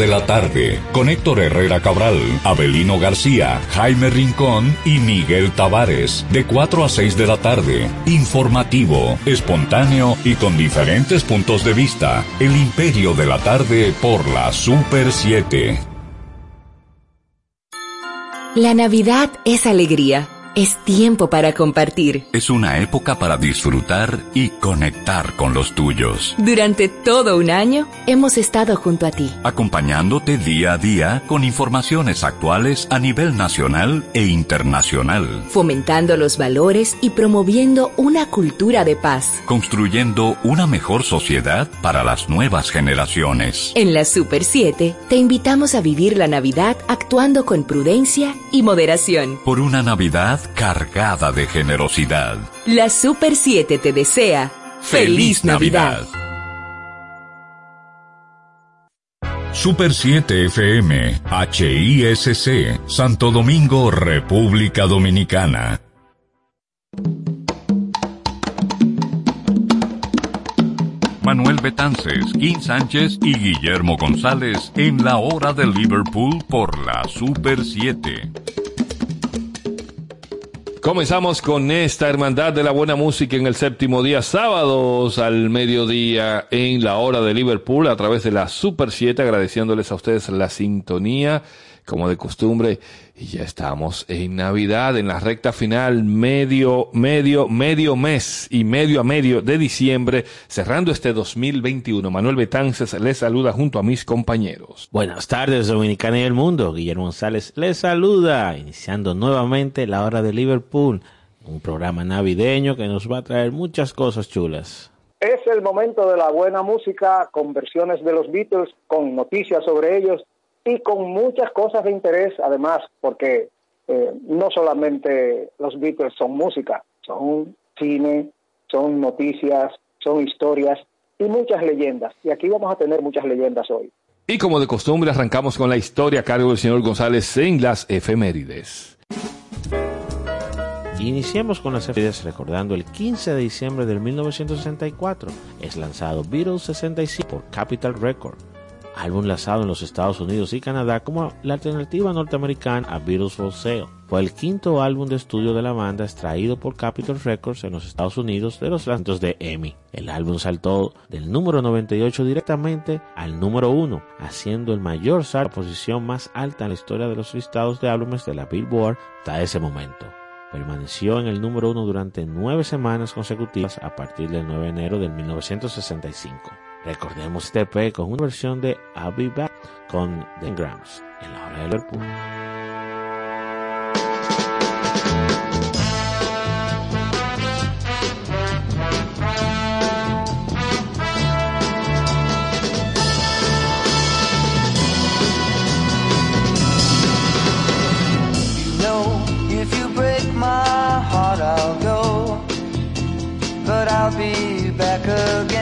de la tarde con Héctor Herrera Cabral, Abelino García, Jaime Rincón y Miguel Tavares. De 4 a 6 de la tarde. Informativo, espontáneo y con diferentes puntos de vista. El Imperio de la Tarde por la Super 7. La Navidad es alegría es tiempo para compartir. Es una época para disfrutar y conectar con los tuyos. Durante todo un año hemos estado junto a ti. Acompañándote día a día con informaciones actuales a nivel nacional e internacional. Fomentando los valores y promoviendo una cultura de paz. Construyendo una mejor sociedad para las nuevas generaciones. En la Super 7 te invitamos a vivir la Navidad actuando con prudencia y moderación. Por una Navidad cargada de generosidad. La Super 7 te desea feliz Navidad. Super 7 FM, HISC, Santo Domingo, República Dominicana. Manuel Betances, Kim Sánchez y Guillermo González en la hora de Liverpool por la Super 7. Comenzamos con esta hermandad de la buena música en el séptimo día, sábados al mediodía en la hora de Liverpool a través de la Super 7, agradeciéndoles a ustedes la sintonía como de costumbre. Y ya estamos en Navidad, en la recta final, medio, medio, medio mes y medio a medio de diciembre, cerrando este 2021. Manuel Betances les saluda junto a mis compañeros. Buenas tardes, Dominicana y el mundo. Guillermo González les saluda, iniciando nuevamente la hora de Liverpool, un programa navideño que nos va a traer muchas cosas chulas. Es el momento de la buena música con versiones de los Beatles, con noticias sobre ellos y con muchas cosas de interés, además, porque eh, no solamente los Beatles son música, son cine, son noticias, son historias y muchas leyendas. Y aquí vamos a tener muchas leyendas hoy. Y como de costumbre, arrancamos con la historia a cargo del señor González en las efemérides. Iniciemos con las efemérides recordando el 15 de diciembre de 1964. Es lanzado Beatles 65 por Capitol Record álbum lanzado en los Estados Unidos y Canadá como la alternativa norteamericana a Beatles for Sale. Fue el quinto álbum de estudio de la banda extraído por Capitol Records en los Estados Unidos de los lanzamientos de EMI. El álbum saltó del número 98 directamente al número 1, haciendo el mayor salto a la posición más alta en la historia de los listados de álbumes de la Billboard hasta ese momento. Permaneció en el número 1 durante nueve semanas consecutivas a partir del 9 de enero de 1965. Recordemos este EP con una versión de I'll Be Back con The Grams en la hora de Liverpool. I'll be back again.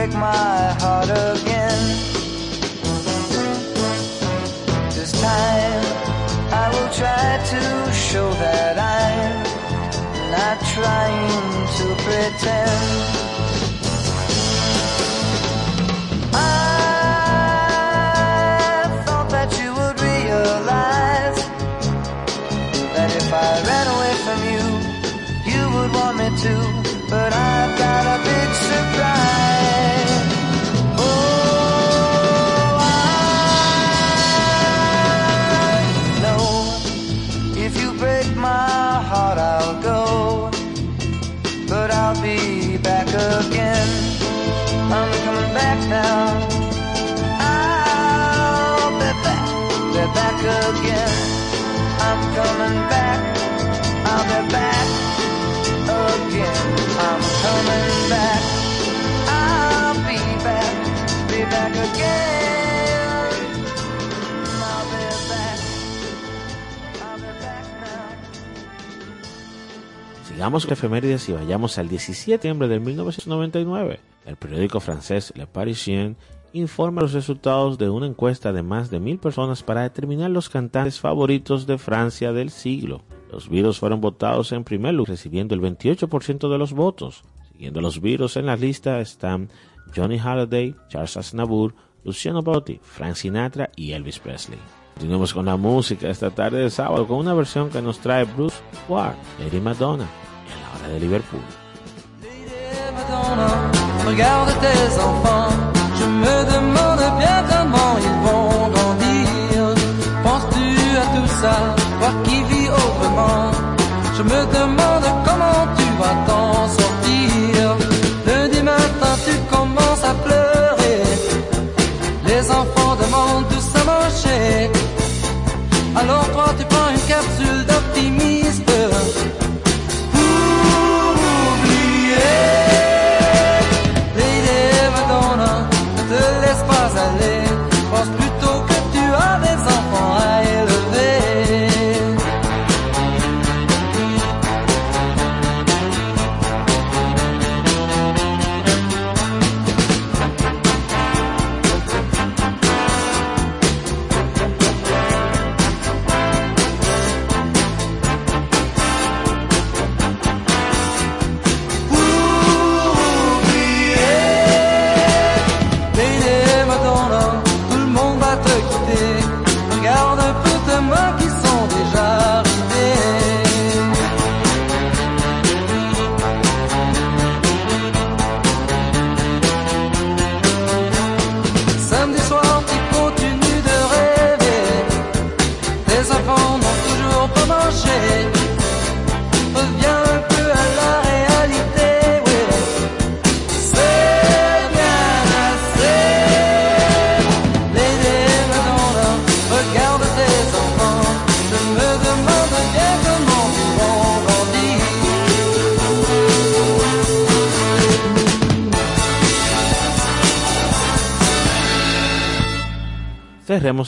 Break my heart again. This time I will try to show that I'm not trying to pretend. Sigamos con efemérides y vayamos al 17 de septiembre de 1999. El periódico francés Le Parisien informa los resultados de una encuesta de más de mil personas para determinar los cantantes favoritos de Francia del siglo. Los Beatles fueron votados en primer lugar, recibiendo el 28% de los votos. Siguiendo los Beatles en la lista están Johnny Halliday, Charles Aznavour, Luciano Botti, Frank Sinatra y Elvis Presley. Continuamos con la música esta tarde de sábado con una versión que nos trae Bruce Ward, Lady Madonna, en la hora de Liverpool. Lady Madonna,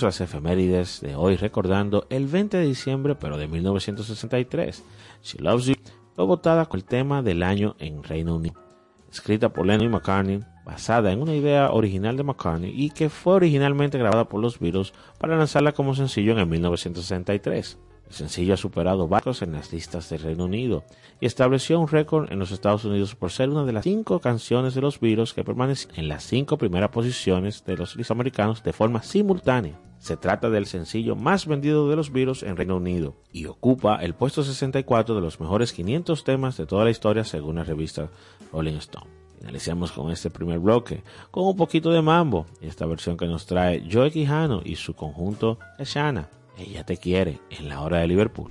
Las efemérides de hoy recordando el 20 de diciembre, pero de 1963. She Loves You fue votada con el tema del año en Reino Unido. Escrita por Lennon y McCartney, basada en una idea original de McCartney y que fue originalmente grabada por los Beatles para lanzarla como sencillo en el 1963. El sencillo ha superado varios en las listas del Reino Unido y estableció un récord en los Estados Unidos por ser una de las cinco canciones de los Beatles que permanece en las cinco primeras posiciones de los listas americanos de forma simultánea. Se trata del sencillo más vendido de los Beatles en Reino Unido y ocupa el puesto 64 de los mejores 500 temas de toda la historia según la revista Rolling Stone. Finalizamos con este primer bloque con un poquito de mambo esta versión que nos trae Joey Quijano y su conjunto Shana. Ella te quiere en la hora de Liverpool.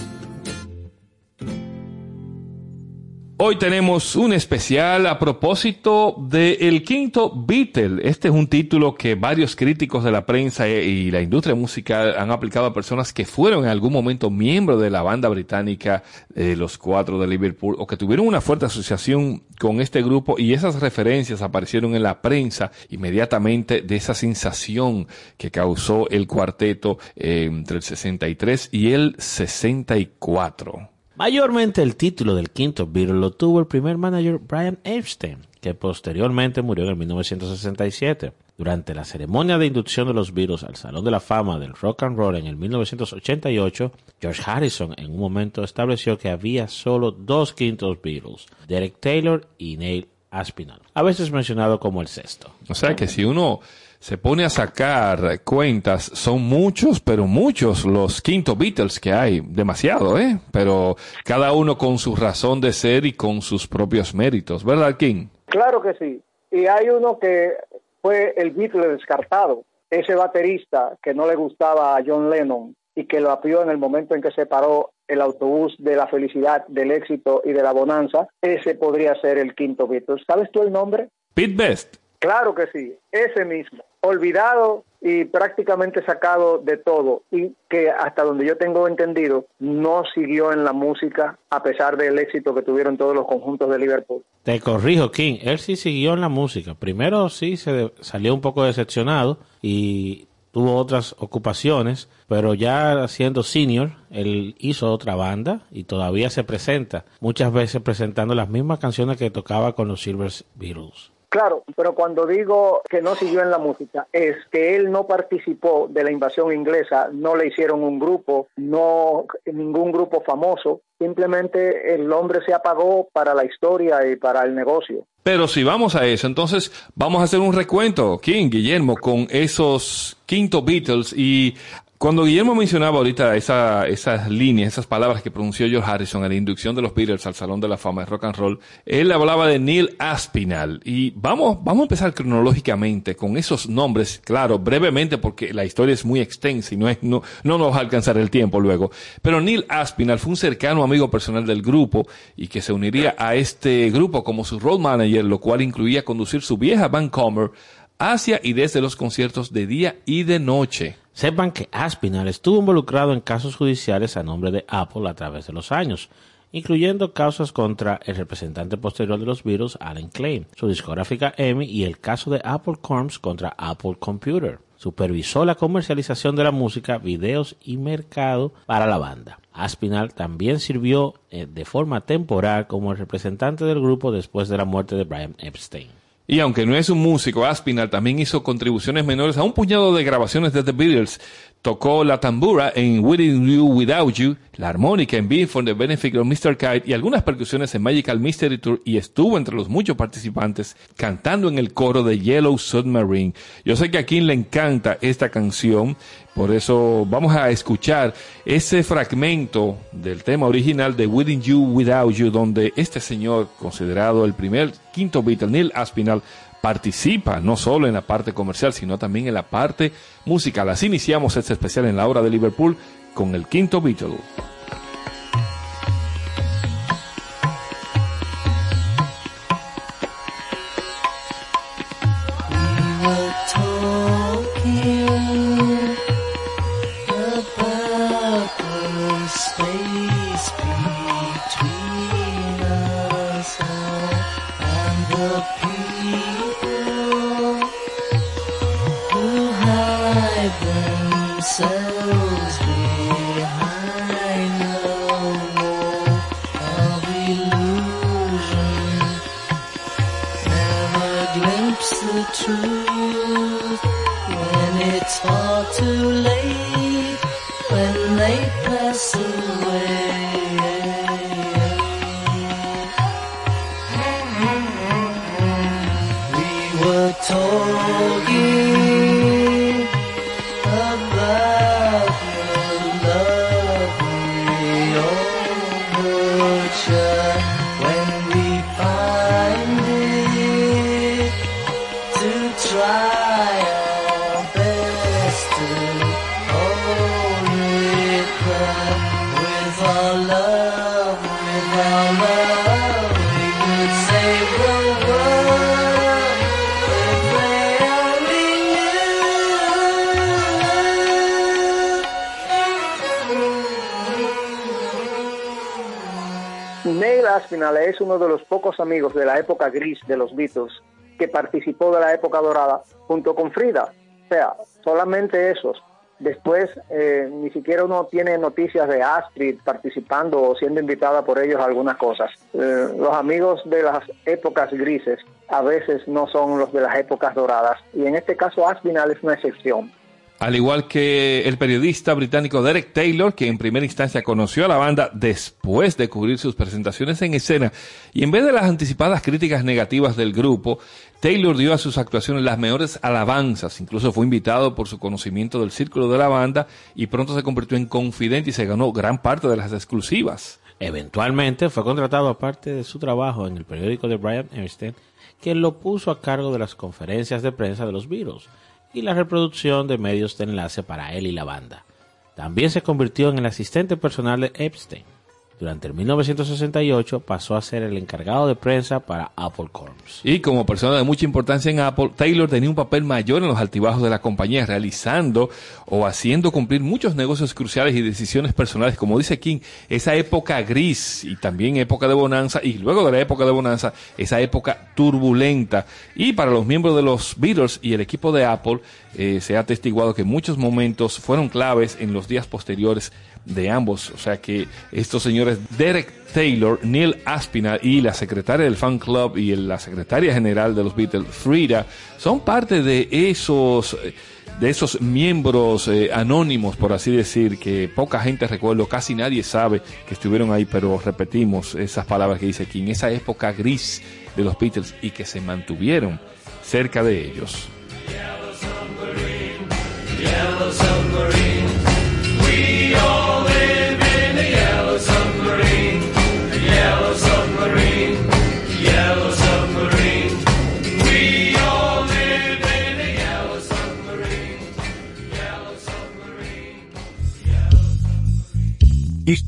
Hoy tenemos un especial a propósito de El Quinto Beatle. Este es un título que varios críticos de la prensa y la industria musical han aplicado a personas que fueron en algún momento miembros de la banda británica eh, Los Cuatro de Liverpool o que tuvieron una fuerte asociación con este grupo y esas referencias aparecieron en la prensa inmediatamente de esa sensación que causó el cuarteto eh, entre el 63 y el 64. Mayormente el título del quinto Beatle lo tuvo el primer manager Brian Epstein, que posteriormente murió en el 1967. Durante la ceremonia de inducción de los Beatles al Salón de la Fama del Rock and Roll en el 1988, George Harrison en un momento estableció que había solo dos quintos Beatles, Derek Taylor y Neil Aspinall, a veces mencionado como el sexto. O sea que si uno se pone a sacar cuentas, son muchos, pero muchos los quinto Beatles que hay, demasiado, ¿eh? Pero cada uno con su razón de ser y con sus propios méritos, ¿verdad, King? Claro que sí. Y hay uno que fue el Beatle descartado, ese baterista que no le gustaba a John Lennon y que lo apió en el momento en que se paró el autobús de la felicidad, del éxito y de la bonanza, ese podría ser el quinto Beatle. ¿Sabes tú el nombre? Pete Best. Claro que sí, ese mismo, olvidado y prácticamente sacado de todo y que hasta donde yo tengo entendido no siguió en la música a pesar del éxito que tuvieron todos los conjuntos de Liverpool. Te corrijo, King, él sí siguió en la música. Primero sí se salió un poco decepcionado y tuvo otras ocupaciones, pero ya siendo senior, él hizo otra banda y todavía se presenta, muchas veces presentando las mismas canciones que tocaba con los Silver Beatles. Claro, pero cuando digo que no siguió en la música, es que él no participó de la invasión inglesa, no le hicieron un grupo, no ningún grupo famoso, simplemente el hombre se apagó para la historia y para el negocio. Pero si vamos a eso, entonces vamos a hacer un recuento, King, Guillermo, con esos quinto Beatles y cuando Guillermo mencionaba ahorita esa, esas líneas, esas palabras que pronunció George Harrison en la inducción de los Beatles al Salón de la Fama de Rock and Roll, él hablaba de Neil Aspinall. Y vamos, vamos a empezar cronológicamente con esos nombres, claro, brevemente porque la historia es muy extensa y no, es, no, no nos va a alcanzar el tiempo luego. Pero Neil Aspinall fue un cercano amigo personal del grupo y que se uniría a este grupo como su road manager, lo cual incluía conducir su vieja Vancomer hacia y desde los conciertos de día y de noche. Sepan que Aspinall estuvo involucrado en casos judiciales a nombre de Apple a través de los años, incluyendo causas contra el representante posterior de los Beatles, Alan Klein, su discográfica EMI y el caso de Apple Corps contra Apple Computer. supervisó la comercialización de la música, videos y mercado para la banda. Aspinall también sirvió eh, de forma temporal como el representante del grupo después de la muerte de Brian Epstein. Y aunque no es un músico, Aspinall también hizo contribuciones menores a un puñado de grabaciones de The Beatles. Tocó la tambura en Within You Without You, la armónica en Being for the Benefit of Mr. Kite y algunas percusiones en Magical Mystery Tour y estuvo entre los muchos participantes cantando en el coro de Yellow Submarine. Yo sé que a quien le encanta esta canción, por eso vamos a escuchar ese fragmento del tema original de Within You Without You, donde este señor, considerado el primer quinto Beatle, Neil Aspinall, participa no solo en la parte comercial, sino también en la parte musical. Así iniciamos este especial en la hora de Liverpool con el quinto Beatle. Uno de los pocos amigos de la época gris de los Beatles que participó de la época dorada junto con Frida. O sea, solamente esos. Después, eh, ni siquiera uno tiene noticias de Astrid participando o siendo invitada por ellos a algunas cosas. Eh, los amigos de las épocas grises a veces no son los de las épocas doradas. Y en este caso, Aspinall es una excepción. Al igual que el periodista británico Derek Taylor, que en primera instancia conoció a la banda después de cubrir sus presentaciones en escena, y en vez de las anticipadas críticas negativas del grupo, Taylor dio a sus actuaciones las mejores alabanzas, incluso fue invitado por su conocimiento del círculo de la banda y pronto se convirtió en confidente y se ganó gran parte de las exclusivas. Eventualmente fue contratado aparte de su trabajo en el periódico de Brian Epstein, quien lo puso a cargo de las conferencias de prensa de los Beatles y la reproducción de medios de enlace para él y la banda. También se convirtió en el asistente personal de Epstein. Durante el 1968 pasó a ser el encargado de prensa para Apple Corps. Y como persona de mucha importancia en Apple, Taylor tenía un papel mayor en los altibajos de la compañía, realizando o haciendo cumplir muchos negocios cruciales y decisiones personales. Como dice King, esa época gris y también época de bonanza, y luego de la época de bonanza, esa época turbulenta. Y para los miembros de los Beatles y el equipo de Apple, eh, se ha atestiguado que muchos momentos fueron claves en los días posteriores de ambos. O sea que estos señores Derek Taylor, Neil Aspinall y la secretaria del fan club y la secretaria general de los Beatles, Frida, son parte de esos de esos miembros eh, anónimos, por así decir, que poca gente recuerda, casi nadie sabe que estuvieron ahí, pero repetimos esas palabras que dice aquí, en esa época gris de los Beatles y que se mantuvieron cerca de ellos. Yellow yellow.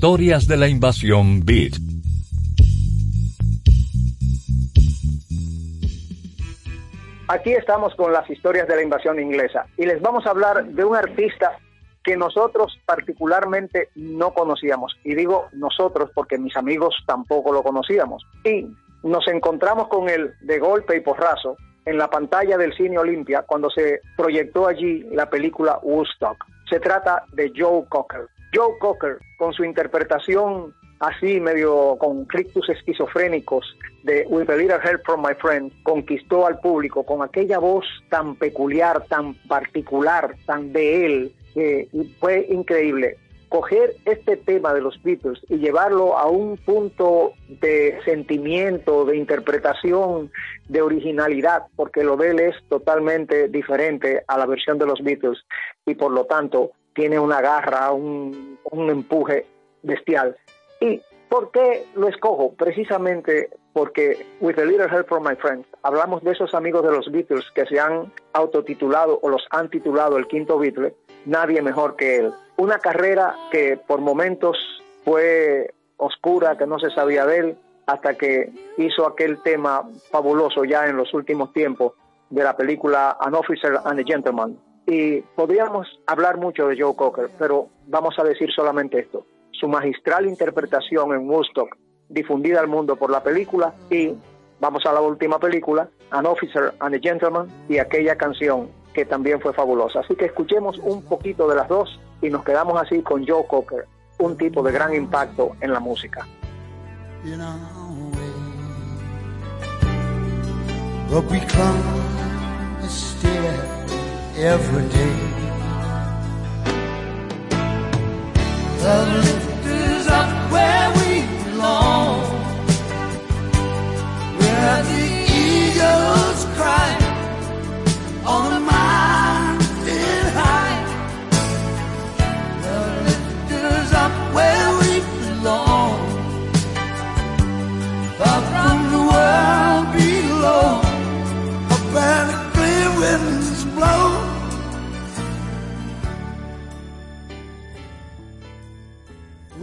Historias de la invasión Beat. Aquí estamos con las historias de la invasión inglesa y les vamos a hablar de un artista que nosotros particularmente no conocíamos. Y digo nosotros porque mis amigos tampoco lo conocíamos. Y nos encontramos con él de golpe y porrazo en la pantalla del cine Olimpia cuando se proyectó allí la película Woodstock. Se trata de Joe Cocker. Joe Cocker, con su interpretación así medio con esquizofrénicos de With a Little Help from My Friend, conquistó al público con aquella voz tan peculiar, tan particular, tan de él, y fue increíble. Coger este tema de los Beatles y llevarlo a un punto de sentimiento, de interpretación, de originalidad, porque lo de él es totalmente diferente a la versión de los Beatles y por lo tanto tiene una garra, un empuje bestial. ¿Y por qué lo escojo? Precisamente porque With a Little Help from My Friends hablamos de esos amigos de los Beatles que se han autotitulado o los han titulado el quinto Beatle, nadie mejor que él. Una carrera que por momentos fue oscura, que no se sabía de él, hasta que hizo aquel tema fabuloso ya en los últimos tiempos de la película An Officer and a Gentleman. Y podríamos hablar mucho de Joe Cocker, pero vamos a decir solamente esto. Su magistral interpretación en Woodstock, difundida al mundo por la película, y vamos a la última película, An Officer and a Gentleman, y aquella canción que también fue fabulosa. Así que escuchemos un poquito de las dos y nos quedamos así con Joe Cocker, un tipo de gran impacto en la música. The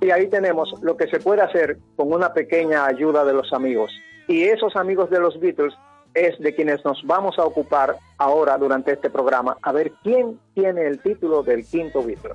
Y ahí tenemos lo que se puede hacer con una pequeña ayuda de los amigos. Y esos amigos de los Beatles es de quienes nos vamos a ocupar ahora durante este programa, a ver quién tiene el título del quinto Beatle.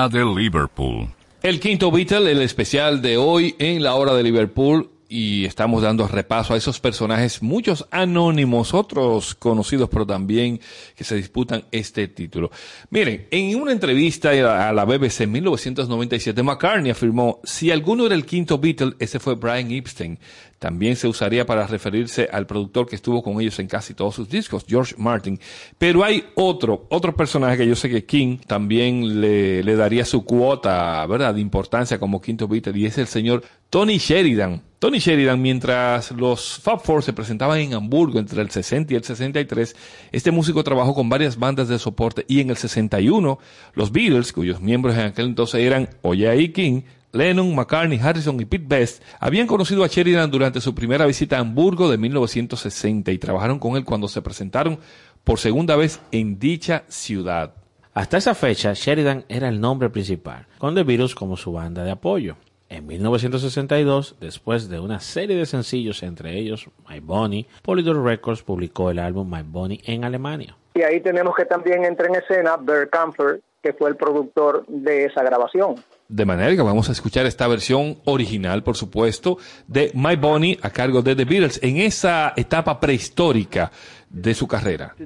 hora de Liverpool. El quinto Beatle, el especial de hoy en la hora de Liverpool. Y estamos dando repaso a esos personajes, muchos anónimos, otros conocidos, pero también que se disputan este título. Miren, en una entrevista a la BBC en 1997, McCartney afirmó, si alguno era el quinto Beatle, ese fue Brian Epstein. También se usaría para referirse al productor que estuvo con ellos en casi todos sus discos, George Martin. Pero hay otro, otro personaje que yo sé que King también le, le daría su cuota, ¿verdad?, de importancia como quinto Beatle, y es el señor Tony Sheridan. Tony Sheridan, mientras los Fab Four se presentaban en Hamburgo entre el 60 y el 63, este músico trabajó con varias bandas de soporte y en el 61 los Beatles, cuyos miembros en aquel entonces eran Oye King, Lennon, McCartney, Harrison y Pete Best habían conocido a Sheridan durante su primera visita a Hamburgo de 1960 y trabajaron con él cuando se presentaron por segunda vez en dicha ciudad. Hasta esa fecha, Sheridan era el nombre principal, con The Beatles como su banda de apoyo. En 1962, después de una serie de sencillos, entre ellos My Bonnie, Polydor Records publicó el álbum My Bonnie en Alemania. Y ahí tenemos que también entra en escena Bert Kampfer, que fue el productor de esa grabación. De manera que vamos a escuchar esta versión original, por supuesto, de My Bonnie a cargo de The Beatles en esa etapa prehistórica de su carrera.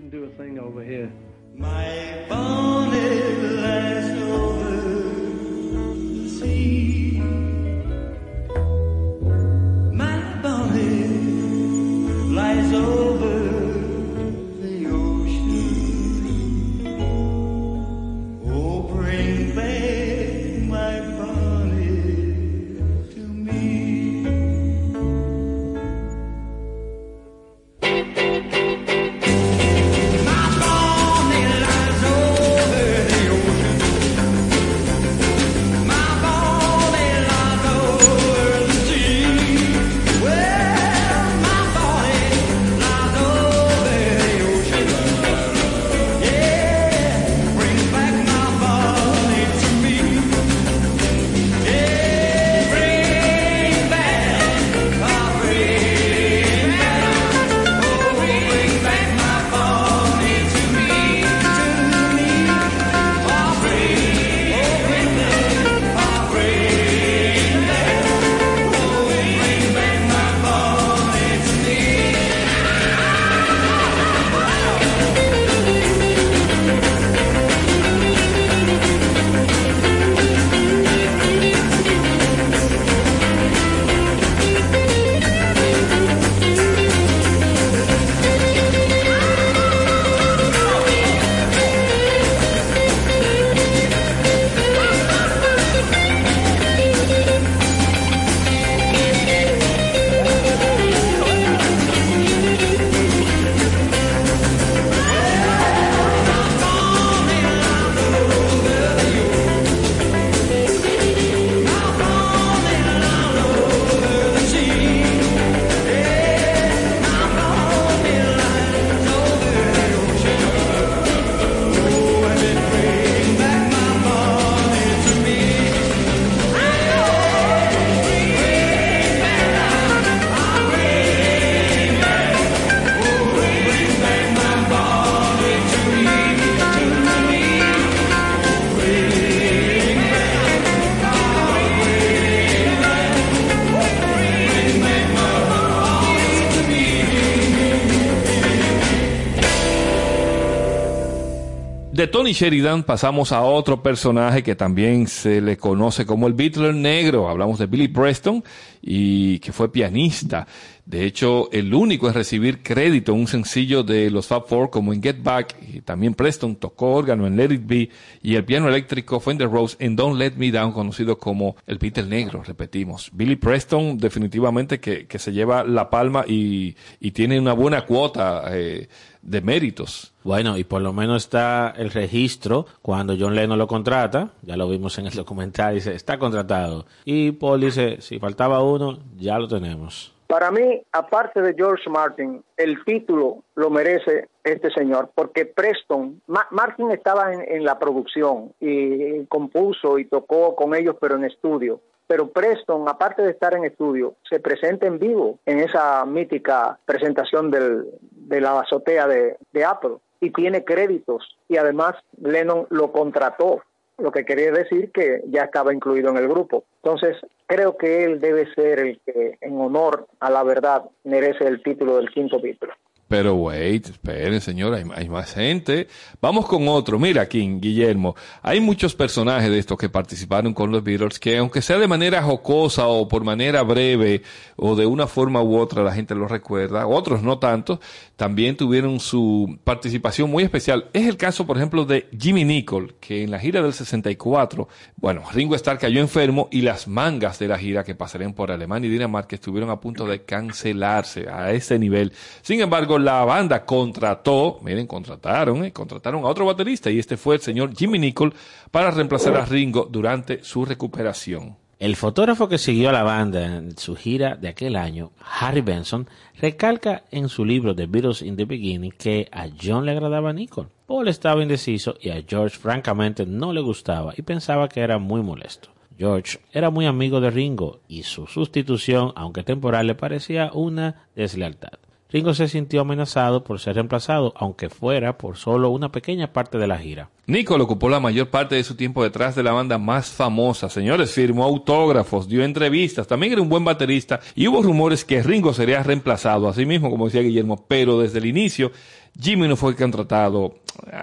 Lies over Sheridan pasamos a otro personaje que también se le conoce como el Beatle negro. Hablamos de Billy Preston y que fue pianista. De hecho, el único en recibir crédito en un sencillo de los Fab Four como en Get Back. También Preston tocó órgano en Let It Be y el piano eléctrico Fender Rose en Don't Let Me Down, conocido como el Beatle negro, repetimos. Billy Preston definitivamente que, que se lleva la palma y, y tiene una buena cuota eh, de méritos. Bueno, y por lo menos está el registro cuando John Lennon lo contrata, ya lo vimos en el documental, dice, está contratado. Y Paul dice, si faltaba uno, ya lo tenemos. Para mí, aparte de George Martin, el título lo merece este señor, porque Preston, Ma- Martin estaba en, la producción y compuso y tocó con ellos, pero en estudio. Pero Preston, aparte de estar en estudio, se presenta en vivo en esa mítica presentación del, de la azotea de Apple y tiene créditos y además Lennon lo contrató lo que quería decir que ya estaba incluido en el grupo. Entonces, creo que él debe ser el que, en honor a la verdad, merece el título del quinto Beatle. Pero wait, esperen, señor, hay, más gente. Vamos con otro. Mira, aquí, Guillermo, hay muchos personajes de estos que participaron con los Beatles que, aunque sea de manera jocosa o por manera breve o de una forma u otra, la gente los recuerda. Otros no tanto, también tuvieron su participación muy especial. Es el caso, por ejemplo, de Jimmy Nicol, que en la gira del 64, bueno, Ringo Starr cayó enfermo y las mangas de la gira que pasarían por Alemania y Dinamarca estuvieron a punto de cancelarse a ese nivel. Sin embargo, la banda contrató, miren, contrataron, eh, contrataron a otro baterista y este fue el señor Jimmy Nicol para reemplazar a Ringo durante su recuperación. El fotógrafo que siguió a la banda en su gira de aquel año, Harry Benson, recalca en su libro The Beatles in the Beginning que a John le agradaba Nicole. Paul estaba indeciso y a George francamente no le gustaba y pensaba que era muy molesto. George era muy amigo de Ringo y su sustitución, aunque temporal, le parecía una deslealtad. Ringo se sintió amenazado por ser reemplazado, aunque fuera por solo una pequeña parte de la gira. Nicol ocupó la mayor parte de su tiempo detrás de la banda más famosa. Señores, firmó autógrafos, dio entrevistas, también era un buen baterista y hubo rumores que Ringo sería reemplazado, así mismo como decía Guillermo, pero desde el inicio Jimmy no fue contratado,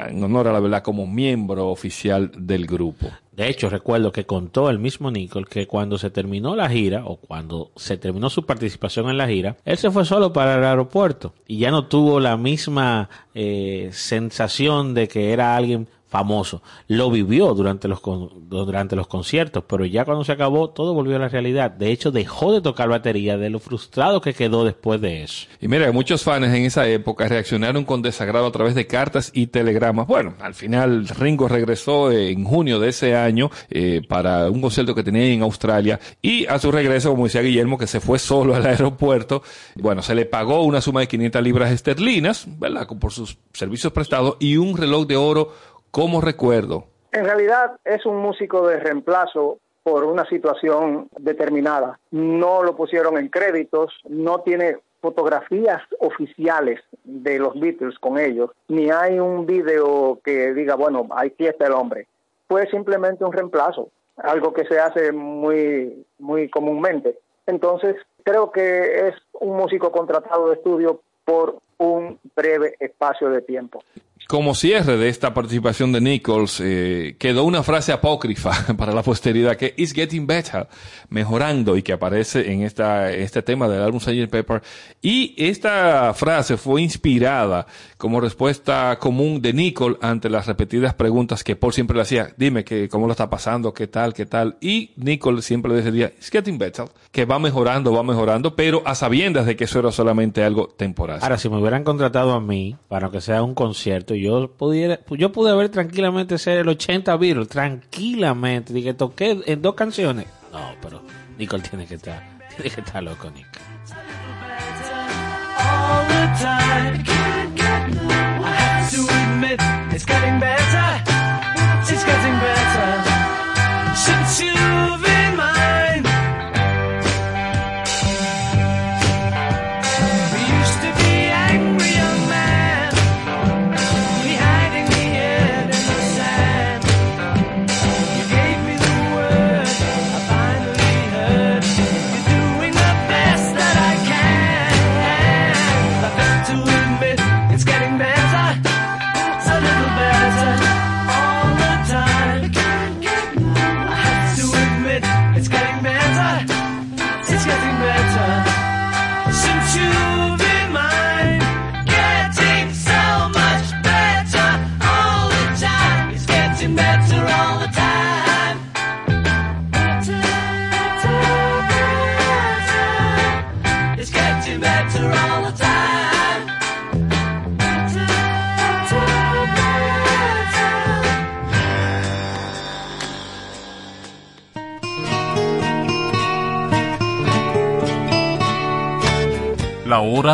en honor a la verdad, como miembro oficial del grupo. De hecho, recuerdo que contó el mismo Nicole que cuando se terminó la gira, o cuando se terminó su participación en la gira, él se fue solo para el aeropuerto y ya no tuvo la misma eh, sensación de que era alguien famoso. Lo vivió durante los, durante los conciertos, pero ya cuando se acabó, todo volvió a la realidad. De hecho, dejó de tocar batería de lo frustrado que quedó después de eso. Y mira, muchos fans en esa época reaccionaron con desagrado a través de cartas y telegramas. Bueno, al final Ringo regresó en junio de ese año eh, para un concierto que tenía en Australia y a su regreso, como decía Guillermo, que se fue solo al aeropuerto, bueno, se le pagó una suma de 500 libras esterlinas, ¿verdad? Por sus servicios prestados y un reloj de oro como recuerdo. En realidad es un músico de reemplazo por una situación determinada. No lo pusieron en créditos, no tiene fotografías oficiales de los Beatles con ellos, ni hay un video que diga, bueno, aquí está el hombre. Fue simplemente un reemplazo, algo que se hace muy, muy comúnmente. Entonces, creo que es un músico contratado de estudio por un breve espacio de tiempo. Como cierre de esta participación de Nichols, eh, quedó una frase apócrifa para la posteridad que is getting better, mejorando y que aparece en esta, este tema del álbum Sgt. Pepper. Y esta frase fue inspirada como respuesta común de Nicole ante las repetidas preguntas que Paul siempre le hacía. Dime que cómo lo está pasando, qué tal, qué tal. Y Nicole siempre le decía, it's getting better, que va mejorando, va mejorando, pero a sabiendas de que eso era solamente algo temporal. Ahora, si me hubieran contratado a mí para que sea un concierto, yo pudiera, yo pude haber tranquilamente ser el 80 Beatles, tranquilamente, que toqué en dos canciones. No, pero Nicole tiene que estar, tiene que estar loco, Nick.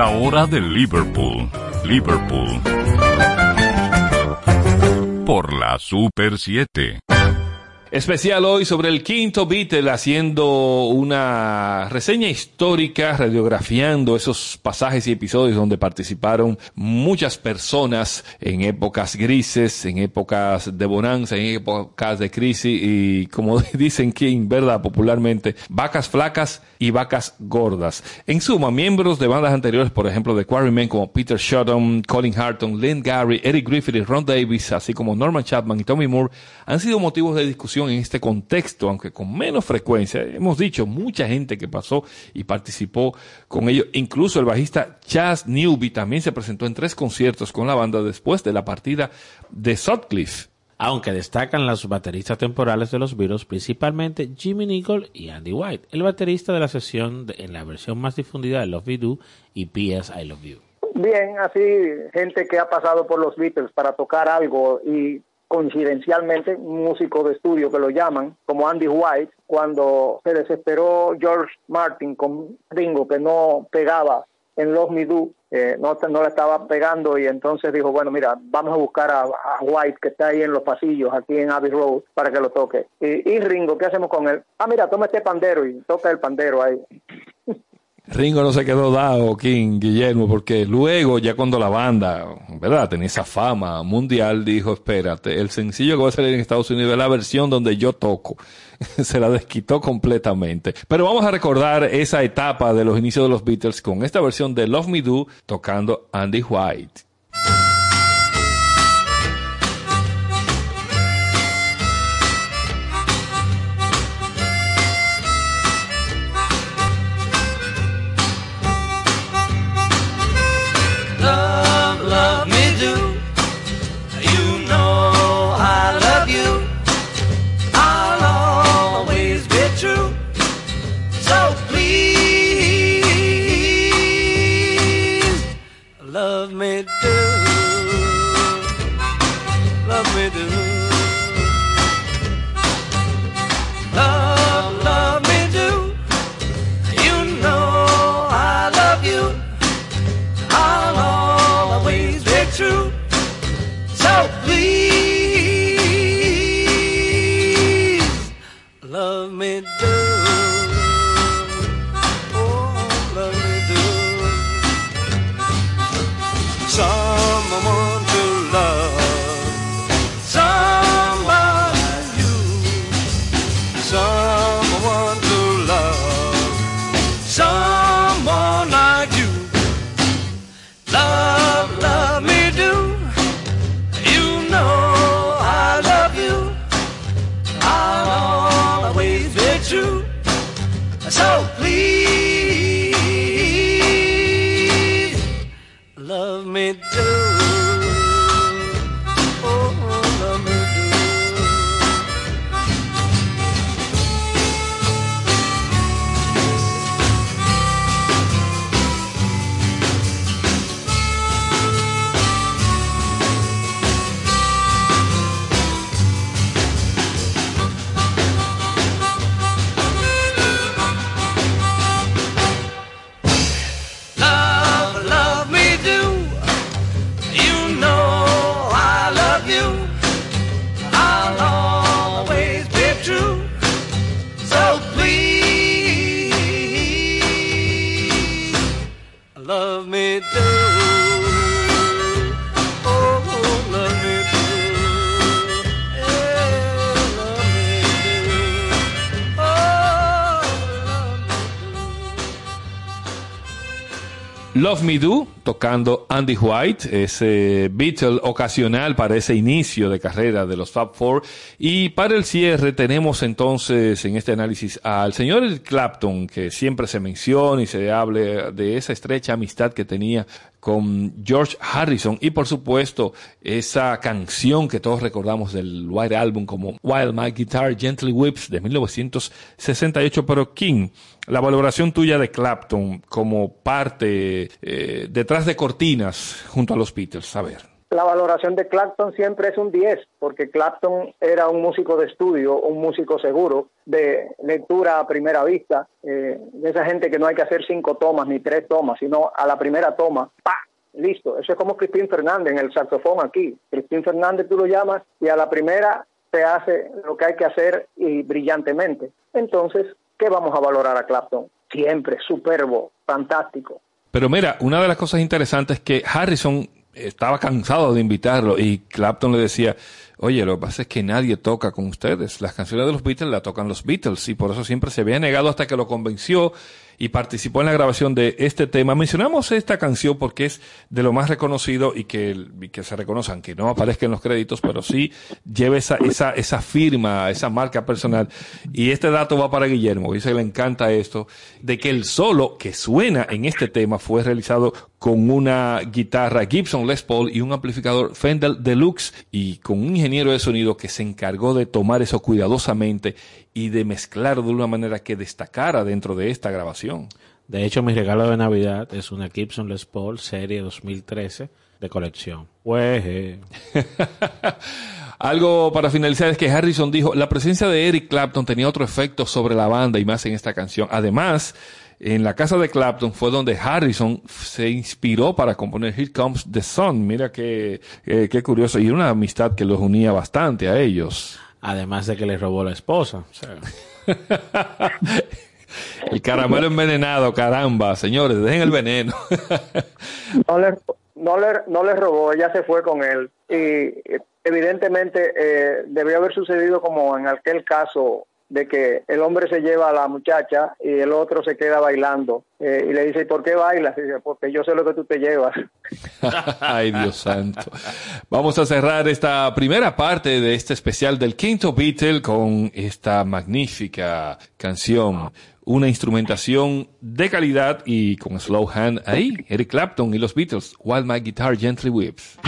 La hora de Liverpool. Liverpool. Por la Super 7. Especial hoy sobre el quinto Beatle haciendo una reseña histórica, radiografiando esos pasajes y episodios donde participaron muchas personas en épocas grises, en épocas de bonanza, en épocas de crisis y como dicen King, ¿verdad? Popularmente, vacas flacas y vacas gordas. En suma, miembros de bandas anteriores, por ejemplo, de Quarrymen como Peter Shotton, Colin Harton, Lynn Gary, Eric Griffith y Ron Davis, así como Norman Chapman y Tommy Moore, han sido motivos de discusión en este contexto, aunque con menos frecuencia. Hemos dicho, mucha gente que pasó y participó con ellos. Incluso el bajista Chas Newby también se presentó en tres conciertos con la banda después de la partida de Sutcliffe. Aunque destacan los bateristas temporales de los Beatles, principalmente Jimmy Nicol y Andy White, el baterista de la sesión de- en la versión más difundida de Love Me Do y P.S. I Love You. Bien, así gente que ha pasado por los Beatles para tocar algo y coincidencialmente músico de estudio que lo llaman, como Andy White, cuando se desesperó George Martin con Ringo que no pegaba en Love Me Do, eh, no, no le estaba pegando y entonces dijo, bueno, mira, vamos a buscar a, a White que está ahí en los pasillos, aquí en Abbey Road, para que lo toque. Y, y Ringo, ¿qué hacemos con él? Ah, mira, toma este pandero y toca el pandero ahí. Ringo no se quedó dado, King, Guillermo, porque luego, ya cuando la banda, ¿verdad?, tenía esa fama mundial, dijo, espérate, el sencillo que va a salir en Estados Unidos es la versión donde yo toco. se la desquitó completamente. Pero vamos a recordar esa etapa de los inicios de los Beatles con esta versión de Love Me Do tocando Andy White. Love Love Me Do, tocando Andy White, ese Beatle ocasional para ese inicio de carrera de los Fab Four. Y para el cierre tenemos entonces en este análisis al señor Clapton, que siempre se menciona y se habla de esa estrecha amistad que tenía con George Harrison. Y por supuesto esa canción que todos recordamos del White Album como While My Guitar Gently Whips de 1968, pero King, la valoración tuya de Clapton como parte eh, detrás de cortinas junto a los Beatles, a ver. La valoración de Clapton siempre es un 10, porque Clapton era un músico de estudio, un músico seguro, de lectura a primera vista, eh, de esa gente que no hay que hacer cinco tomas ni tres tomas, sino a la primera toma, ¡pa! Listo. Eso es como Cristín Fernández en el saxofón aquí. Cristín Fernández tú lo llamas y a la primera se hace lo que hay que hacer y brillantemente. Entonces, ¿qué vamos a valorar a Clapton? Siempre, superbo, fantástico. Pero mira, una de las cosas interesantes es que Harrison estaba cansado de invitarlo y Clapton le decía, oye, lo que pasa es que nadie toca con ustedes. Las canciones de los Beatles las tocan los Beatles y por eso siempre se había negado hasta que lo convenció y participó en la grabación de este tema. Mencionamos esta canción porque es de lo más reconocido y que, que se reconoce, aunque no aparezca en los créditos, pero sí lleva esa, esa, esa firma, esa marca personal. Y este dato va para Guillermo, dice que le encanta esto, de que el solo que suena en este tema fue realizado con una guitarra Gibson Les Paul y un amplificador Fender Deluxe y con un ingeniero de sonido que se encargó de tomar eso cuidadosamente y de mezclarlo de una manera que destacara dentro de esta grabación. De hecho, mi regalo de Navidad es una Gibson Les Paul serie 2013 de colección. Pues, eh, Algo para finalizar es que Harrison dijo, la presencia de Eric Clapton tenía otro efecto sobre la banda y más en esta canción. Además, en la casa de Clapton fue donde Harrison se inspiró para componer Here Comes the Sun. Mira qué, qué, qué curioso. Y una amistad que los unía bastante a ellos. además de que le robó la esposa. O sea, El caramelo envenenado, caramba. Señores, dejen el veneno. no le, no le, no le robó, ella se fue con él. Y eh, evidentemente eh, debió haber sucedido como en aquel caso de que el hombre se lleva a la muchacha y el otro se queda bailando. Eh, y le dice, ¿y por qué bailas? Y dice, porque yo sé lo que tú te llevas. Ay, Dios santo. Vamos a cerrar esta primera parte de este especial del quinto Beatle con esta magnífica canción. Una instrumentación de calidad y con slow hand ahí, Eric Clapton y los Beatles, While My Guitar Gently Whips.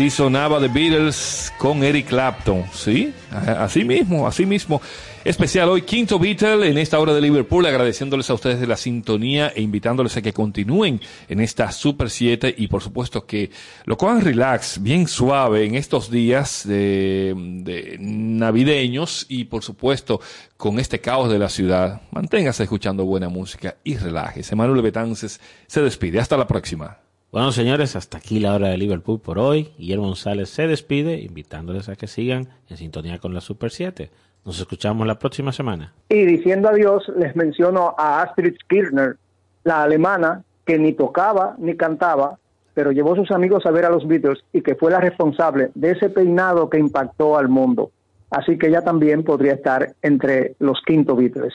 Así sonaba The Beatles con Eric Clapton, ¿sí? Así mismo, así mismo. Especial hoy, quinto Beatle en esta hora de Liverpool, agradeciéndoles a ustedes de la sintonía e invitándoles a que continúen en esta Super 7 y por supuesto que lo cojan relax, bien suave en estos días de, de navideños y por supuesto con este caos de la ciudad. Manténgase escuchando buena música y relájese. Manuel Betances se despide. Hasta la próxima. Bueno, señores, hasta aquí la hora de Liverpool por hoy. Guillermo González se despide, invitándoles a que sigan en sintonía con la Super 7. Nos escuchamos la próxima semana. Y diciendo adiós, les menciono a Astrid Kirchner, la alemana que ni tocaba ni cantaba, pero llevó a sus amigos a ver a los Beatles y que fue la responsable de ese peinado que impactó al mundo. Así que ella también podría estar entre los quinto Beatles.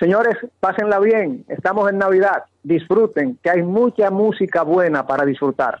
Señores, pásenla bien, estamos en Navidad, disfruten, que hay mucha música buena para disfrutar.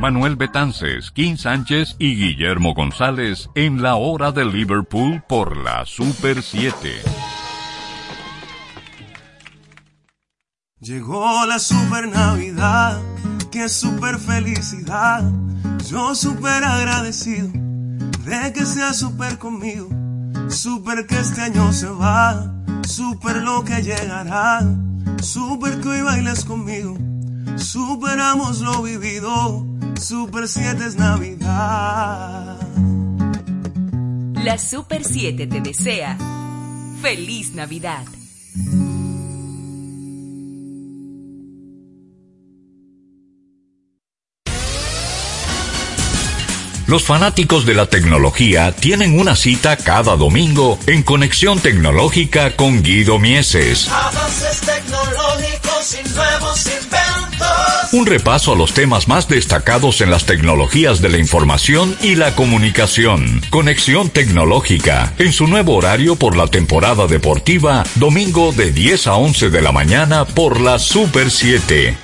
Manuel Betances, Kim Sánchez y Guillermo González en la hora de Liverpool por la Super 7. Llegó la super Navidad, qué super felicidad. Yo super agradecido de que sea super conmigo. Super que este año se va, super lo que llegará. Super que hoy bailes conmigo, superamos lo vivido. Super 7 es Navidad. La Super 7 te desea feliz Navidad. Los fanáticos de la tecnología tienen una cita cada domingo en Conexión Tecnológica con Guido Mieses. Avances tecnológicos y nuevos. Un repaso a los temas más destacados en las tecnologías de la información y la comunicación. Conexión Tecnológica, en su nuevo horario por la temporada deportiva, domingo de 10 a 11 de la mañana por la Super 7.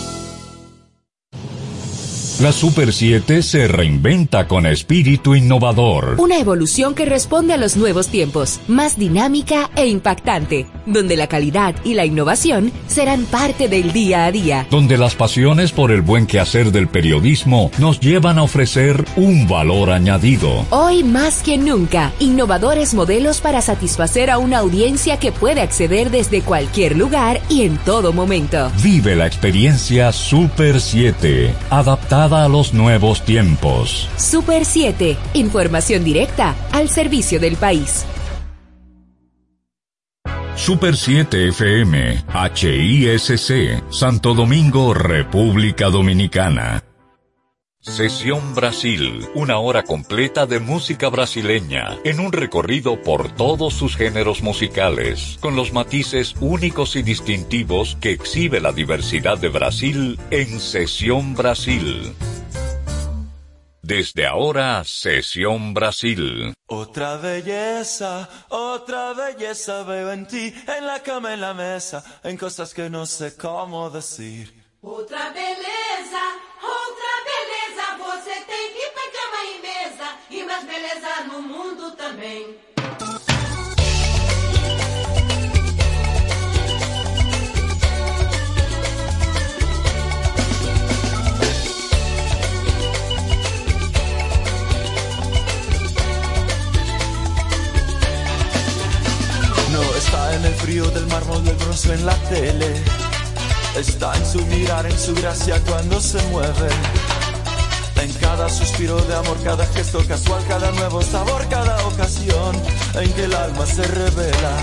La Super 7 se reinventa con espíritu innovador. Una evolución que responde a los nuevos tiempos, más dinámica e impactante, donde la calidad y la innovación serán parte del día a día. Donde las pasiones por el buen quehacer del periodismo nos llevan a ofrecer un valor añadido. Hoy más que nunca, innovadores modelos para satisfacer a una audiencia que puede acceder desde cualquier lugar y en todo momento. Vive la experiencia Super 7, adaptada a los nuevos tiempos. Super 7, información directa al servicio del país. Super 7 FM, HISC, Santo Domingo, República Dominicana. Sesión Brasil, una hora completa de música brasileña, en un recorrido por todos sus géneros musicales, con los matices únicos y distintivos que exhibe la diversidad de Brasil en Sesión Brasil. Desde ahora, Sesión Brasil. Otra belleza, otra belleza veo en ti, en la cama, en la mesa, en cosas que no sé cómo decir. Outra beleza, outra en el frío del mármol del bronce en la tele. Está en su mirar, en su gracia cuando se mueve. En cada suspiro de amor, cada gesto casual, cada nuevo sabor, cada ocasión en que el alma se revela.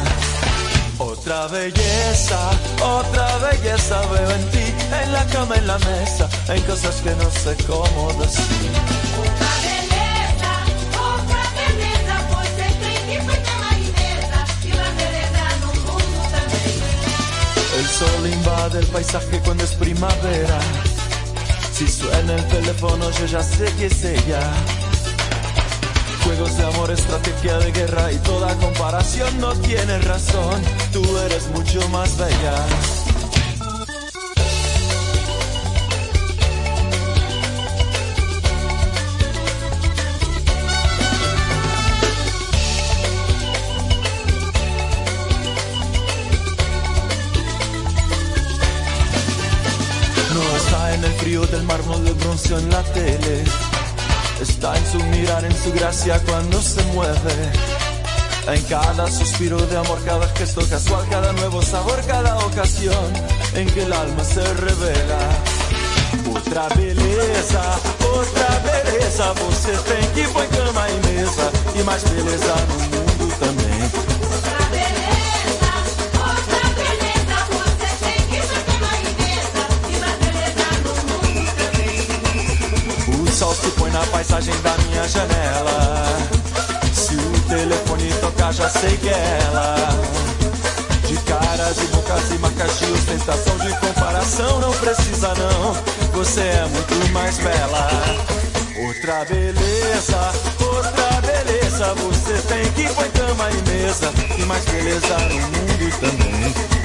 Otra belleza, otra belleza veo en ti, en la cama, en la mesa, en cosas que no sé cómo decir. El sol invade el paisaje cuando es primavera. Si suena el teléfono, yo ya sé que es ella. Juegos de amor, estrategia de guerra y toda comparación no tiene razón. Tú eres mucho más bella. Frío del mármol del bronce en la tele. Está en su mirar, en su gracia cuando se mueve. En cada suspiro de amor, cada gesto casual, cada nuevo sabor, cada ocasión en que el alma se revela. Outra beleza, outra beleza, você tem que põe cama e mesa e mais beleza no mundo também. Na paisagem da minha janela. Se o telefone tocar, já sei que é ela. De caras e bocas e marcas de ostentação, de comparação, não precisa não. Você é muito mais bela. Outra beleza, outra beleza. Você tem que põe cama e mesa. E mais beleza no mundo também.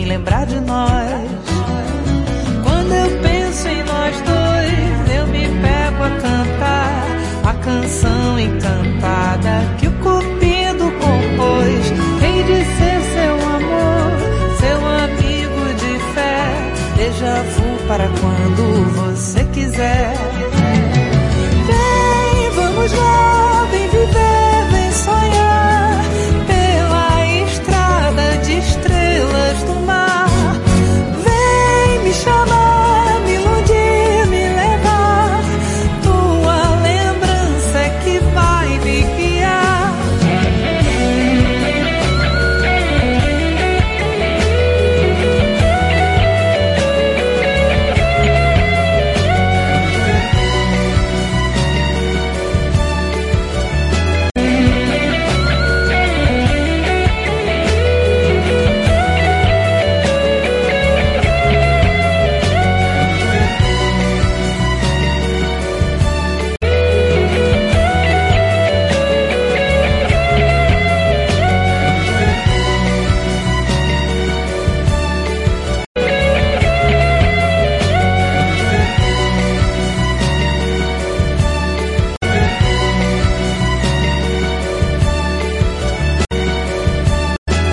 sem lembrar de nós. Quando eu penso em nós dois, eu me pego a cantar a canção encantada